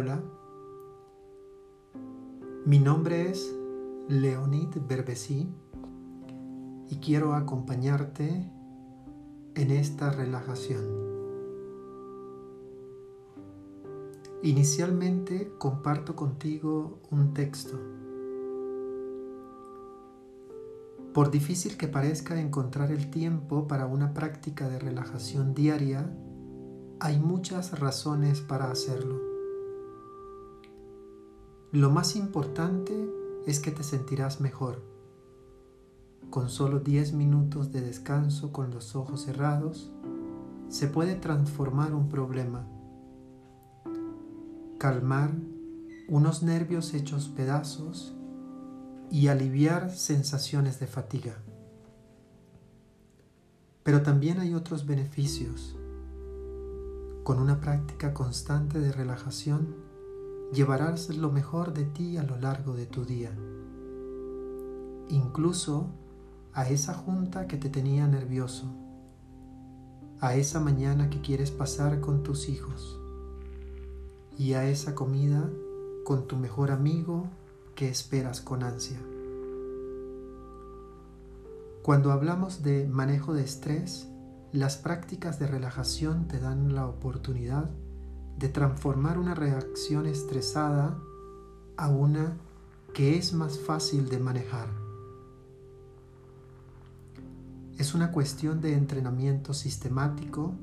Hola, mi nombre es Leonid Berbesi y quiero acompañarte en esta relajación. Inicialmente comparto contigo un texto. Por difícil que parezca encontrar el tiempo para una práctica de relajación diaria, hay muchas razones para hacerlo. Lo más importante es que te sentirás mejor. Con solo 10 minutos de descanso con los ojos cerrados, se puede transformar un problema, calmar unos nervios hechos pedazos y aliviar sensaciones de fatiga. Pero también hay otros beneficios. Con una práctica constante de relajación, llevarás lo mejor de ti a lo largo de tu día, incluso a esa junta que te tenía nervioso, a esa mañana que quieres pasar con tus hijos y a esa comida con tu mejor amigo que esperas con ansia. Cuando hablamos de manejo de estrés, las prácticas de relajación te dan la oportunidad de transformar una reacción estresada a una que es más fácil de manejar. Es una cuestión de entrenamiento sistemático,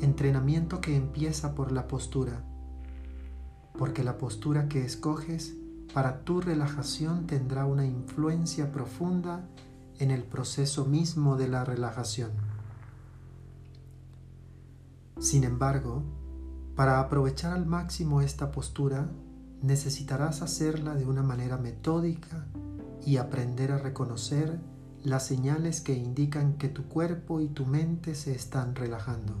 entrenamiento que empieza por la postura, porque la postura que escoges para tu relajación tendrá una influencia profunda en el proceso mismo de la relajación. Sin embargo, para aprovechar al máximo esta postura, necesitarás hacerla de una manera metódica y aprender a reconocer las señales que indican que tu cuerpo y tu mente se están relajando.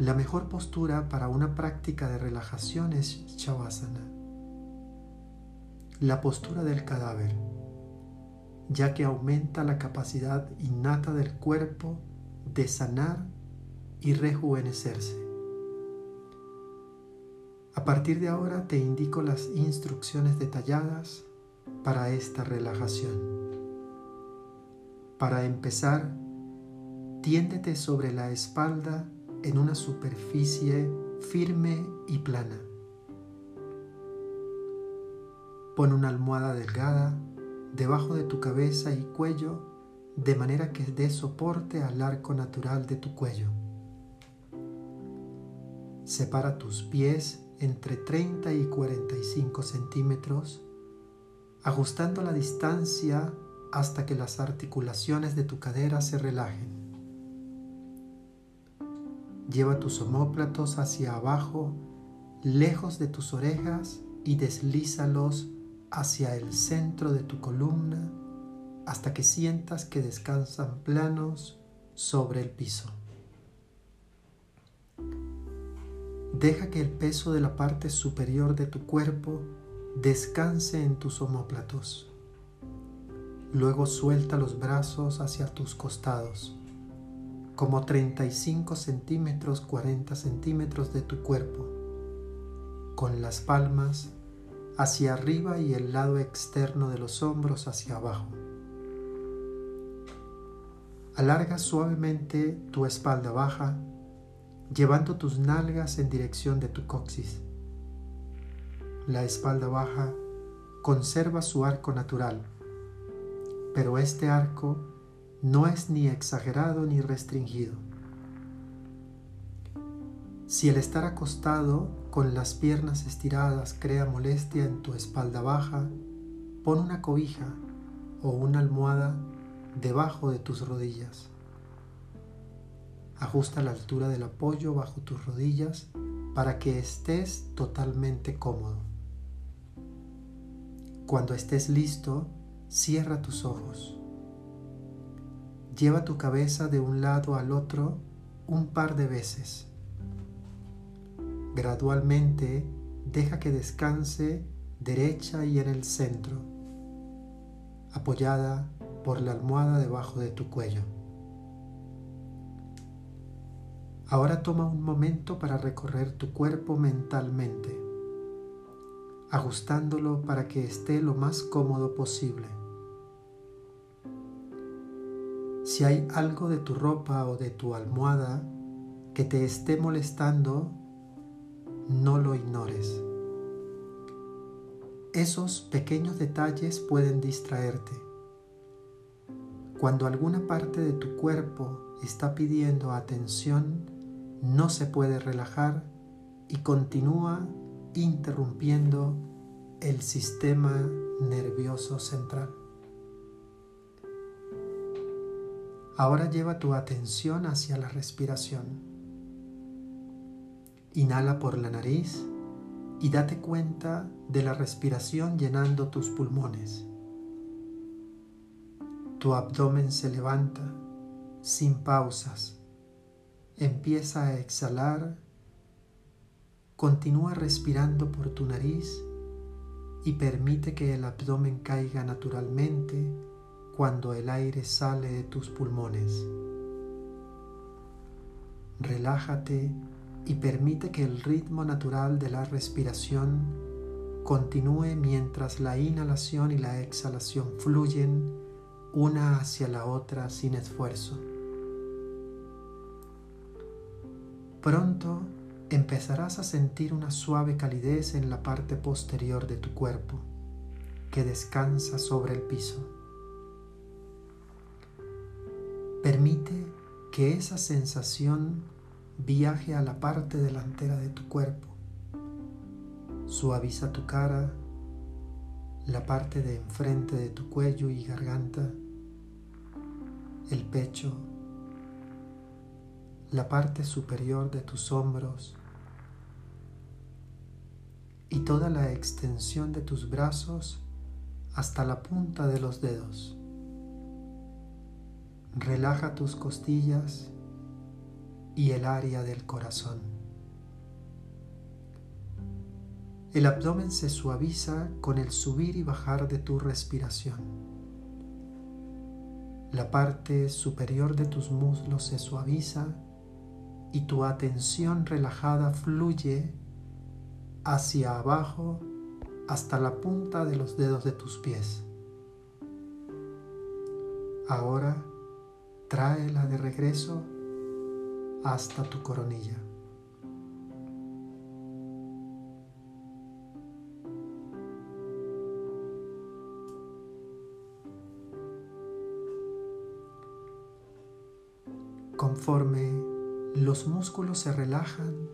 La mejor postura para una práctica de relajación es Shavasana, la postura del cadáver, ya que aumenta la capacidad innata del cuerpo de sanar y rejuvenecerse. A partir de ahora te indico las instrucciones detalladas para esta relajación. Para empezar, tiéndete sobre la espalda en una superficie firme y plana. Pon una almohada delgada debajo de tu cabeza y cuello de manera que dé soporte al arco natural de tu cuello. Separa tus pies entre 30 y 45 centímetros, ajustando la distancia hasta que las articulaciones de tu cadera se relajen. Lleva tus omóplatos hacia abajo, lejos de tus orejas y deslízalos hacia el centro de tu columna hasta que sientas que descansan planos sobre el piso. Deja que el peso de la parte superior de tu cuerpo descanse en tus omóplatos. Luego suelta los brazos hacia tus costados, como 35 centímetros, 40 centímetros de tu cuerpo, con las palmas hacia arriba y el lado externo de los hombros hacia abajo. Alarga suavemente tu espalda baja llevando tus nalgas en dirección de tu coxis. La espalda baja conserva su arco natural, pero este arco no es ni exagerado ni restringido. Si el estar acostado con las piernas estiradas crea molestia en tu espalda baja, pon una cobija o una almohada debajo de tus rodillas. Ajusta la altura del apoyo bajo tus rodillas para que estés totalmente cómodo. Cuando estés listo, cierra tus ojos. Lleva tu cabeza de un lado al otro un par de veces. Gradualmente deja que descanse derecha y en el centro, apoyada por la almohada debajo de tu cuello. Ahora toma un momento para recorrer tu cuerpo mentalmente, ajustándolo para que esté lo más cómodo posible. Si hay algo de tu ropa o de tu almohada que te esté molestando, no lo ignores. Esos pequeños detalles pueden distraerte. Cuando alguna parte de tu cuerpo está pidiendo atención, no se puede relajar y continúa interrumpiendo el sistema nervioso central. Ahora lleva tu atención hacia la respiración. Inhala por la nariz y date cuenta de la respiración llenando tus pulmones. Tu abdomen se levanta sin pausas Empieza a exhalar. Continúa respirando por tu nariz y permite que el abdomen caiga naturalmente cuando el aire sale de tus pulmones. Relájate y permite que el ritmo natural de la respiración continúe mientras la inhalación y la exhalación fluyen una hacia la otra sin esfuerzo. Pronto empezarás a sentir una suave calidez en la parte posterior de tu cuerpo que descansa sobre el piso. Permite que esa sensación viaje a la parte delantera de tu cuerpo. Suaviza tu cara, la parte de enfrente de tu cuello y garganta, el pecho, la parte superior de tus hombros y toda la extensión de tus brazos hasta la punta de los dedos. Relaja tus costillas y el área del corazón. El abdomen se suaviza con el subir y bajar de tu respiración. La parte superior de tus muslos se suaviza y tu atención relajada fluye hacia abajo hasta la punta de los dedos de tus pies. Ahora tráela de regreso hasta tu coronilla. Conforme los músculos se relajan,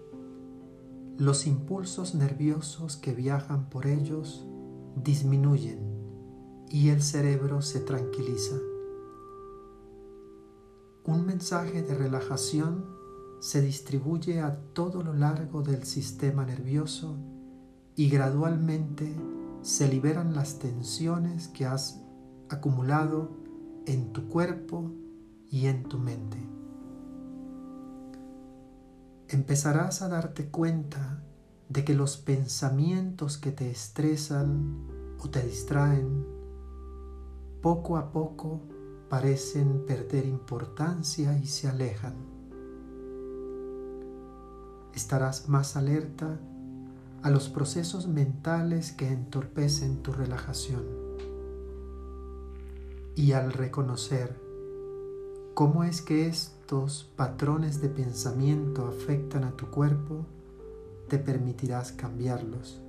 los impulsos nerviosos que viajan por ellos disminuyen y el cerebro se tranquiliza. Un mensaje de relajación se distribuye a todo lo largo del sistema nervioso y gradualmente se liberan las tensiones que has acumulado en tu cuerpo y en tu mente empezarás a darte cuenta de que los pensamientos que te estresan o te distraen, poco a poco parecen perder importancia y se alejan. Estarás más alerta a los procesos mentales que entorpecen tu relajación. Y al reconocer cómo es que estos patrones de pensamiento afectan a tu cuerpo, te permitirás cambiarlos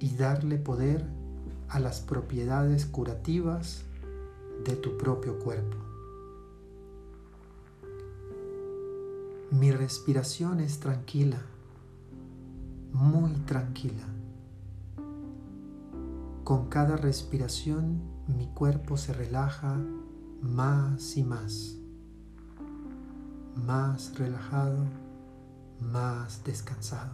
y darle poder a las propiedades curativas de tu propio cuerpo. Mi respiración es tranquila, muy tranquila. Con cada respiración mi cuerpo se relaja más y más, más relajado, más descansado.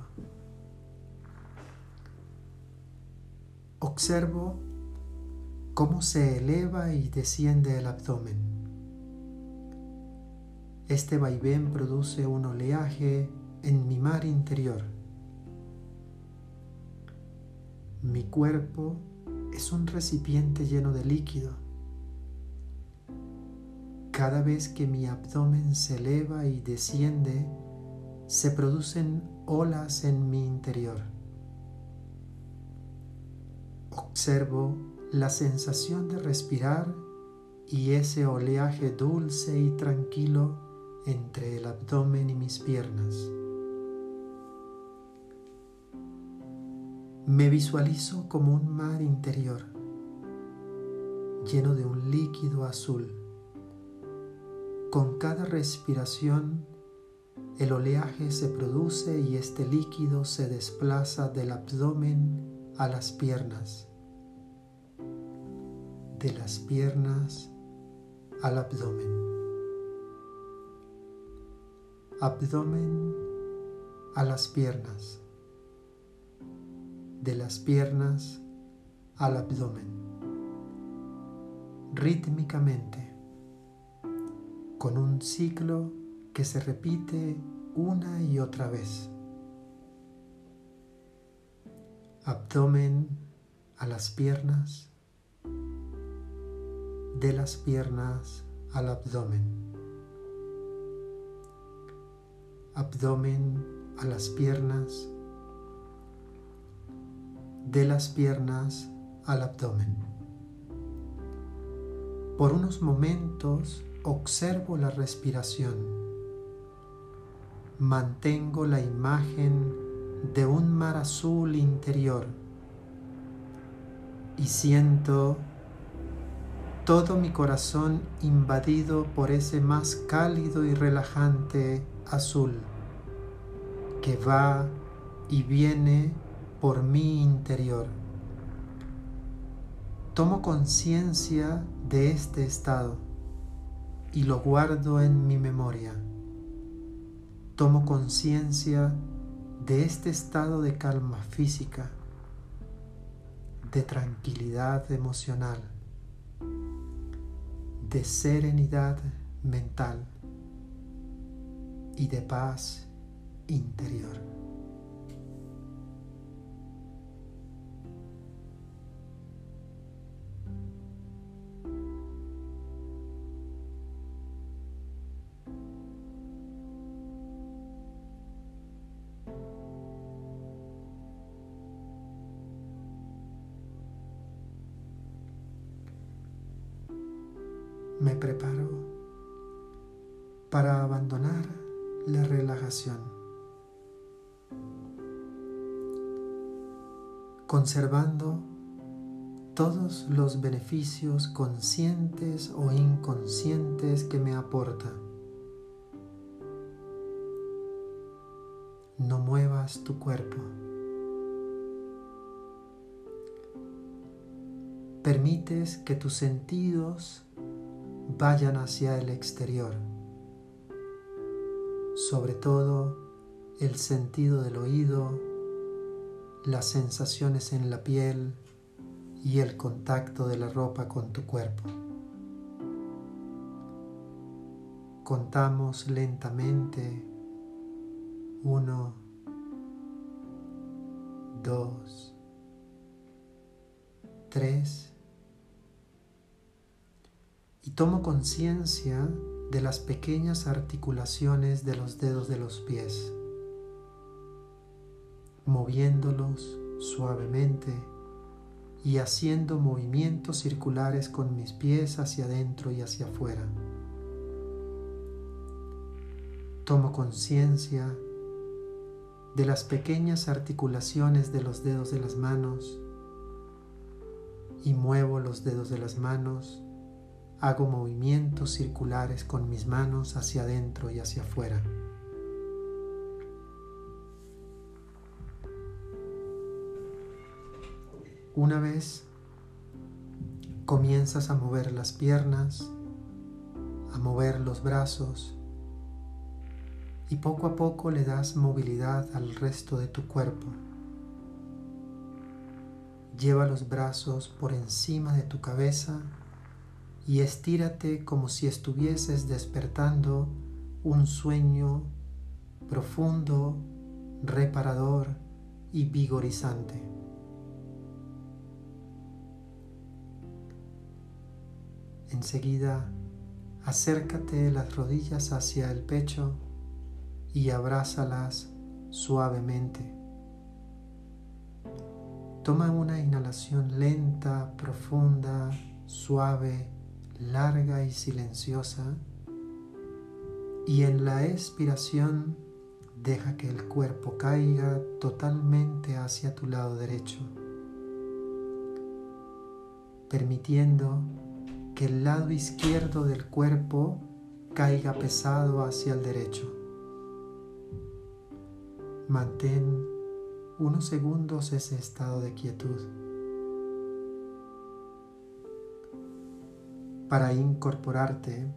Observo cómo se eleva y desciende el abdomen. Este vaivén produce un oleaje en mi mar interior. Mi cuerpo es un recipiente lleno de líquido cada vez que mi abdomen se eleva y desciende, se producen olas en mi interior. Observo la sensación de respirar y ese oleaje dulce y tranquilo entre el abdomen y mis piernas. Me visualizo como un mar interior, lleno de un líquido azul. Con cada respiración, el oleaje se produce y este líquido se desplaza del abdomen a las piernas, de las piernas al abdomen. Abdomen a las piernas. De las piernas al abdomen. Rítmicamente, con un ciclo que se repite una y otra vez. Abdomen a las piernas de las piernas al abdomen. Abdomen a las piernas, de las piernas al abdomen. Por unos momentos observo la respiración. Mantengo la imagen de un mar azul interior y siento todo mi corazón invadido por ese más cálido y relajante azul que va y viene por mi interior. Tomo conciencia de este estado y lo guardo en mi memoria. Tomo conciencia de este estado de calma física, de tranquilidad emocional de serenidad mental y de paz interior. Me preparo para abandonar la relajación, conservando todos los beneficios conscientes o inconscientes que me aporta. No muevas tu cuerpo. Permites que tus sentidos vayan hacia el exterior, sobre todo el sentido del oído, las sensaciones en la piel y el contacto de la ropa con tu cuerpo. Contamos lentamente. Uno, dos, tres, y tomo conciencia de las pequeñas articulaciones de los dedos de los pies, moviéndolos suavemente y haciendo movimientos circulares con mis pies hacia adentro y hacia afuera. Tomo conciencia de las pequeñas articulaciones de los dedos de las manos y muevo los dedos de las manos Hago movimientos circulares con mis manos hacia adentro y hacia afuera. Una vez comienzas a mover las piernas, a mover los brazos y poco a poco le das movilidad al resto de tu cuerpo. Lleva los brazos por encima de tu cabeza y estírate como si estuvieses despertando un sueño profundo, reparador y vigorizante. Enseguida acércate las rodillas hacia el pecho y abrázalas suavemente. Toma una inhalación lenta, profunda, suave, larga y silenciosa. Y en la expiración deja que el cuerpo caiga totalmente hacia tu lado derecho, permitiendo que el lado izquierdo del cuerpo caiga pesado hacia el derecho. Mantén unos segundos ese estado de quietud. Para incorporarte,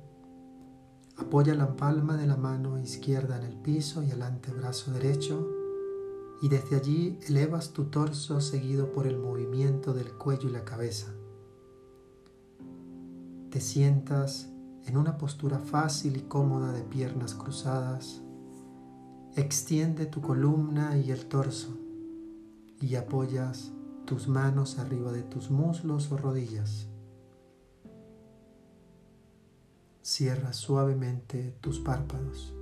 apoya la palma de la mano izquierda en el piso y el antebrazo derecho y desde allí elevas tu torso seguido por el movimiento del cuello y la cabeza. Te sientas en una postura fácil y cómoda de piernas cruzadas. Extiende tu columna y el torso y apoyas tus manos arriba de tus muslos o rodillas. Cierra suavemente tus párpados.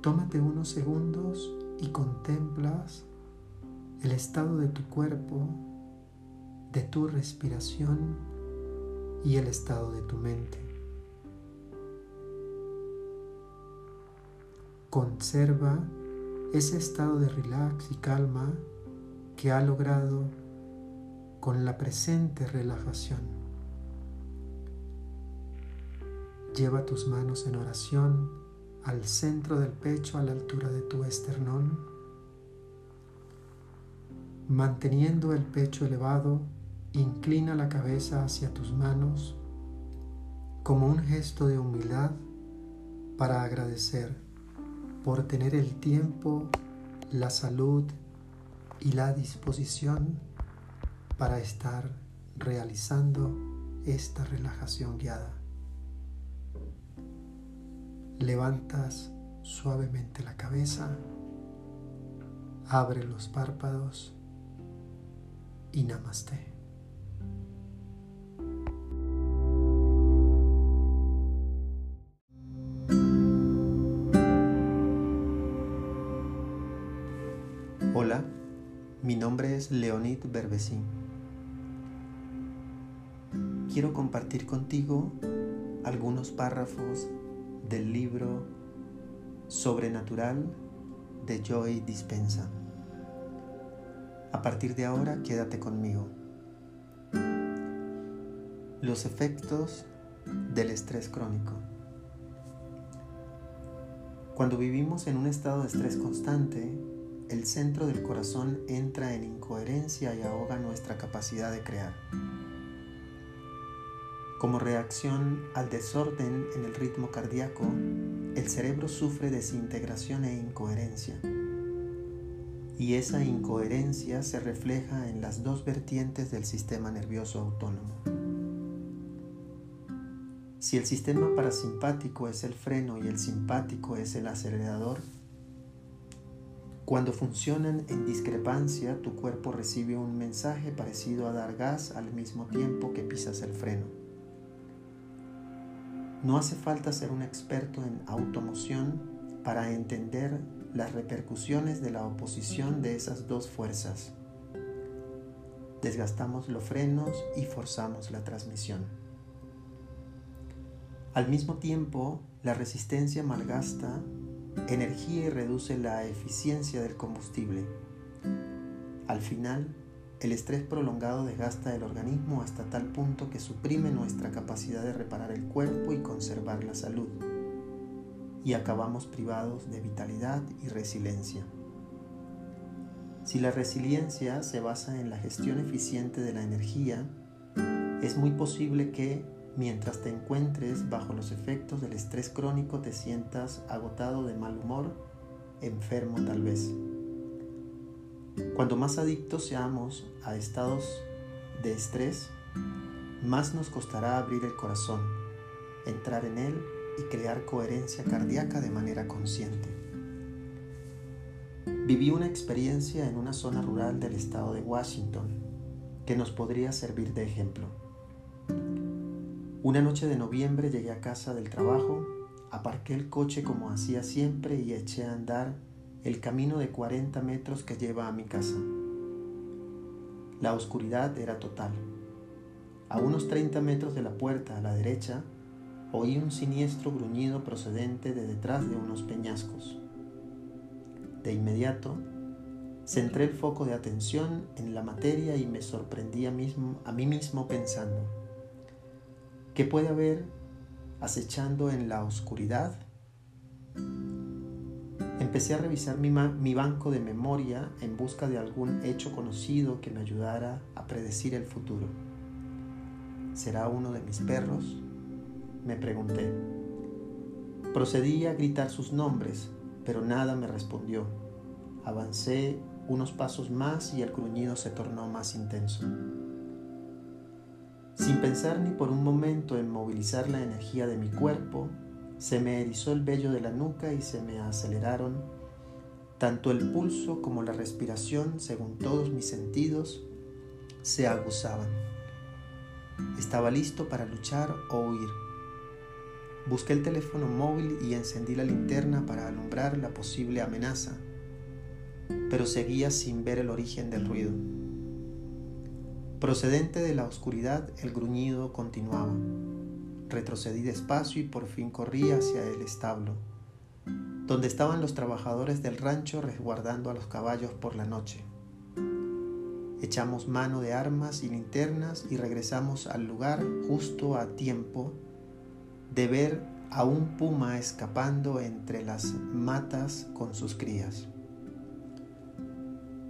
Tómate unos segundos y contemplas el estado de tu cuerpo, de tu respiración y el estado de tu mente. Conserva ese estado de relax y calma que ha logrado con la presente relajación. Lleva tus manos en oración al centro del pecho a la altura de tu esternón, manteniendo el pecho elevado, inclina la cabeza hacia tus manos como un gesto de humildad para agradecer por tener el tiempo, la salud y la disposición para estar realizando esta relajación guiada. Levantas suavemente la cabeza, abre los párpados y namaste. Hola, mi nombre es Leonid Berbesín. Quiero compartir contigo algunos párrafos del libro Sobrenatural de Joy Dispensa. A partir de ahora, quédate conmigo. Los efectos del estrés crónico. Cuando vivimos en un estado de estrés constante, el centro del corazón entra en incoherencia y ahoga nuestra capacidad de crear. Como reacción al desorden en el ritmo cardíaco, el cerebro sufre desintegración e incoherencia. Y esa incoherencia se refleja en las dos vertientes del sistema nervioso autónomo. Si el sistema parasimpático es el freno y el simpático es el acelerador, cuando funcionan en discrepancia, tu cuerpo recibe un mensaje parecido a dar gas al mismo tiempo que pisas el freno. No hace falta ser un experto en automoción para entender las repercusiones de la oposición de esas dos fuerzas. Desgastamos los frenos y forzamos la transmisión. Al mismo tiempo, la resistencia malgasta energía y reduce la eficiencia del combustible. Al final, el estrés prolongado desgasta el organismo hasta tal punto que suprime nuestra capacidad de reparar el cuerpo y conservar la salud. Y acabamos privados de vitalidad y resiliencia. Si la resiliencia se basa en la gestión eficiente de la energía, es muy posible que Mientras te encuentres bajo los efectos del estrés crónico te sientas agotado de mal humor, enfermo tal vez. Cuando más adictos seamos a estados de estrés, más nos costará abrir el corazón, entrar en él y crear coherencia cardíaca de manera consciente. Viví una experiencia en una zona rural del estado de Washington que nos podría servir de ejemplo. Una noche de noviembre llegué a casa del trabajo, aparqué el coche como hacía siempre y eché a andar el camino de 40 metros que lleva a mi casa. La oscuridad era total. A unos 30 metros de la puerta a la derecha, oí un siniestro gruñido procedente de detrás de unos peñascos. De inmediato, centré el foco de atención en la materia y me sorprendí a, mí mismo pensando, ¿qué puede haber acechando en la oscuridad? Empecé a revisar mi, banco de memoria en busca de algún hecho conocido que me ayudara a predecir el futuro. ¿Será uno de mis perros? Me pregunté. Procedí a gritar sus nombres, pero nada me respondió. Avancé unos pasos más y el gruñido se tornó más intenso. Sin pensar ni por un momento en movilizar la energía de mi cuerpo, se me erizó el vello de la nuca y se me aceleraron tanto el pulso como la respiración, según todos mis sentidos, se aguzaban. Estaba listo para luchar o huir. Busqué el teléfono móvil y encendí la linterna para alumbrar la posible amenaza, pero seguía sin ver el origen del ruido. Procedente de la oscuridad, el gruñido continuaba. Retrocedí despacio y por fin corrí hacia el establo, donde estaban los trabajadores del rancho resguardando a los caballos por la noche. Echamos mano de armas y linternas y regresamos al lugar justo a tiempo de ver a un puma escapando entre las matas con sus crías.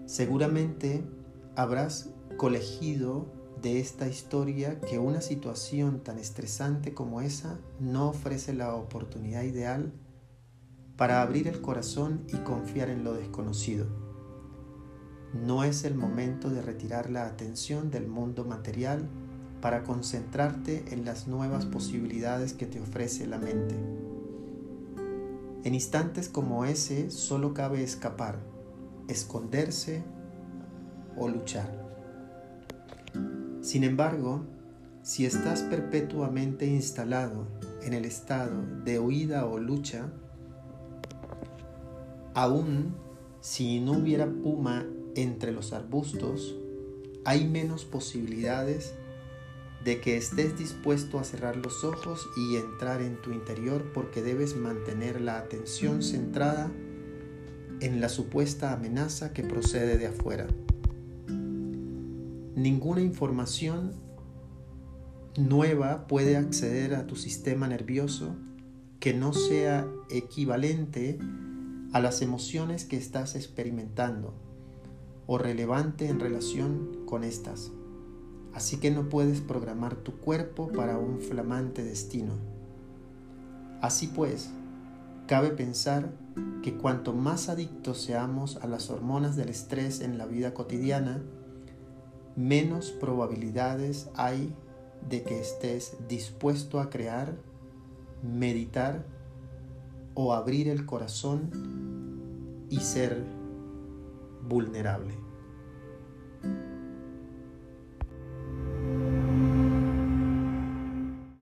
Seguramente habrás colegido de esta historia que una situación tan estresante como esa no ofrece la oportunidad ideal para abrir el corazón y confiar en lo desconocido. No es el momento de retirar la atención del mundo material para concentrarte en las nuevas posibilidades que te ofrece la mente. En instantes como ese solo cabe escapar, esconderse o luchar. Sin embargo, si estás perpetuamente instalado en el estado de huida o lucha, aún si no hubiera puma entre los arbustos, hay menos posibilidades de que estés dispuesto a cerrar los ojos y entrar en tu interior porque debes mantener la atención centrada en la supuesta amenaza que procede de afuera. Ninguna información nueva puede acceder a tu sistema nervioso que no sea equivalente a las emociones que estás experimentando o relevante en relación con estas. Así que no puedes programar tu cuerpo para un flamante destino. Así pues, cabe pensar que cuanto más adictos seamos a las hormonas del estrés en la vida cotidiana, menos probabilidades hay de que estés dispuesto a crear, meditar o abrir el corazón y ser vulnerable.